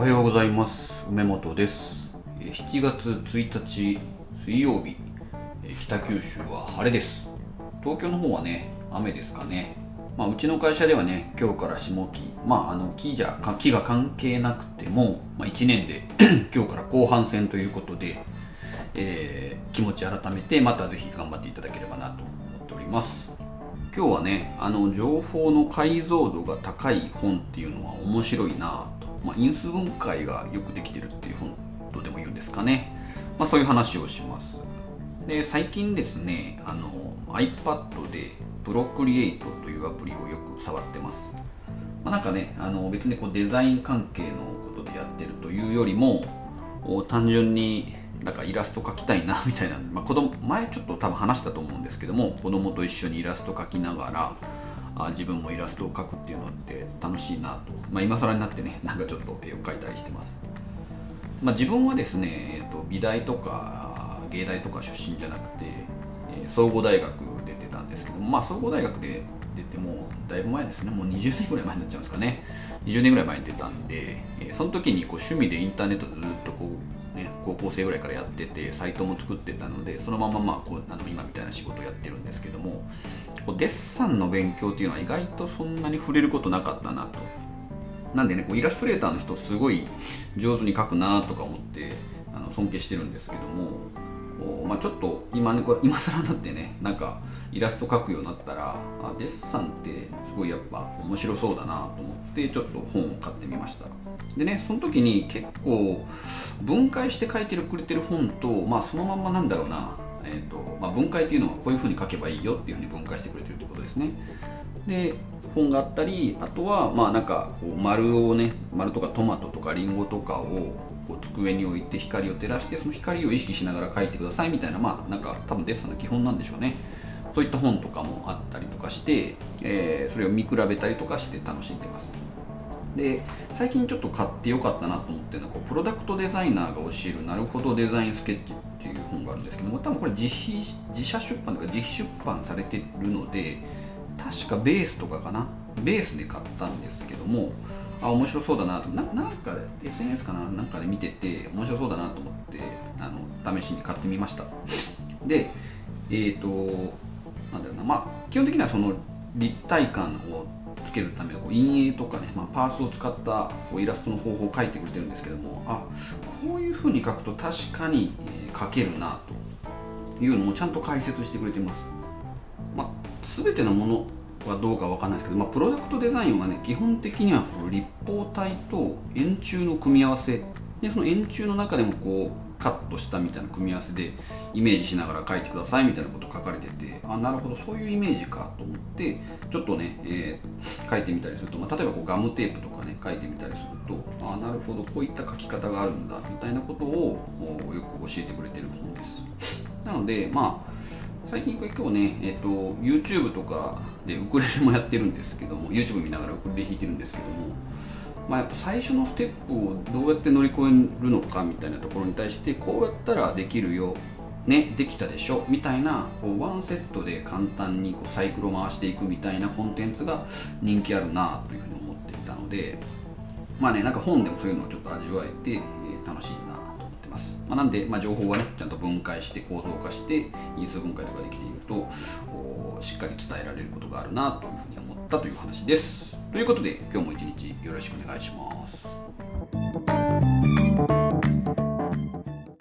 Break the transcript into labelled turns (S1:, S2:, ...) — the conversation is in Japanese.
S1: おはようございます。梅本です。7月1日水曜日。北九州は晴れです。東京の方はね雨ですかね。まあ、うちの会社ではね今日から下期。まああの木じゃ木が関係なくても、まあ、1年で 今日から後半戦ということで、えー、気持ち改めてまたぜひ頑張っていただければなと思っております。今日はねあの情報の解像度が高い本っていうのは面白いな、まあ、因数分解がよくできてるっていう本とでも言うんですかね、まあ、そういう話をします。で最近ですねあの iPad でプロクリエイトというアプリをよく触ってます、まあ、なんかねあの別にこうデザイン関係のことでやってるというよりも単純になんかイラスト描きたいなみたいな、まあ、子供前ちょっと多分話したと思うんですけども子供と一緒にイラスト描きながらあ自分もイラストを描くっていうのって楽しいなと、まあ、今更になってね なんかちょっと絵を描いたりしてます、まあ、自分はですね、えーと、美大とか芸大とか出身じゃなくて、えー、総合大学出てたんですけどまあ総合大学で出てもだいぶ前ですねもう20年ぐらい前になっちゃうんですかね。20年ぐらい前に出たんで、えー、その時にこう趣味でインターネットずっとこう、ね、高校生ぐらいからやっててサイトも作ってたのでそのまままあこうあの今みたいな仕事をやってるんですけどもこうデッサンの勉強っていうのは意外とそんなに触れることなかったなと。なんでねこうイラストレーターの人すごい上手に描くなとか思ってあの尊敬してるんですけどもまあ、ちょっと今ね今更になってねなんかイラスト描くようになったらあデッサンってすごいやっぱ面白そうだなと思ってちょっと本を買ってみました。でねその時に結構分解して書いてくれてる本とまあそのまんまなんだろうな、えーとまあ、分解っていうのはこういうふうに書けばいいよっていうふうに分解してくれてるってことですね。で本があったりあとはまあなんかこう丸をね丸とかトマトとかリンゴとかをこう机に置いて光を照らしてその光を意識しながら描いてくださいみたいなまあなんか多分デッサンの基本なんでしょうね。そういった本とかもあったりとかして、えー、それを見比べたりとかして楽しんでます。で最近ちょっと買ってよかったなと思ってるのはこうプロダクトデザイナーが教えるなるほどデザインスケッチっていう本があるんですけども多分これ自費自社出版とか自費出版されてるので確かベースとかかな？ベースで買ったんですけどもあ面白そうだなとななんか SNS かな？なんかで見てて面白そうだなと思ってあの試しに買ってみました。でえっ、ー、となんだろうな。まあ基本的にはその立体感をつけるためのこう陰影とかね、まあ、パースを使ったこうイラストの方法を書いてくれてるんですけどもあこういうふうに書くと確かに、えー、書けるなというのもちゃんと解説してくれてます、まあ、全てのものはどうかわかんないですけど、まあ、プロダクトデザインはね基本的には立方体と円柱の組み合わせ。でその円柱の中でもこうカットしたみたいな組み合わせでイメージしながら書いてくださいみたいなこと書かれててあなるほどそういうイメージかと思ってちょっとね、えー、書いてみたりすると、まあ、例えばこうガムテープとかね書いてみたりするとあなるほどこういった書き方があるんだみたいなことをよく教えてくれてる本です。なのでまあ最近今日ね、えっと、YouTube とかでウクレレもやってるんですけども YouTube 見ながらウクレレ弾いてるんですけども、まあ、やっぱ最初のステップをどうやって乗り越えるのかみたいなところに対してこうやったらできるよねできたでしょみたいなこうワンセットで簡単にこうサイクルを回していくみたいなコンテンツが人気あるなというふうに思っていたのでまあねなんか本でもそういうのをちょっと味わえて、楽しいなます、まあ、なんで、まあ、情報はねちゃんと分解して構造化して因数分解とかできているとしっかり伝えられることがあるなというふうに思ったという話です。ということで今日も一日よろしくお願いします。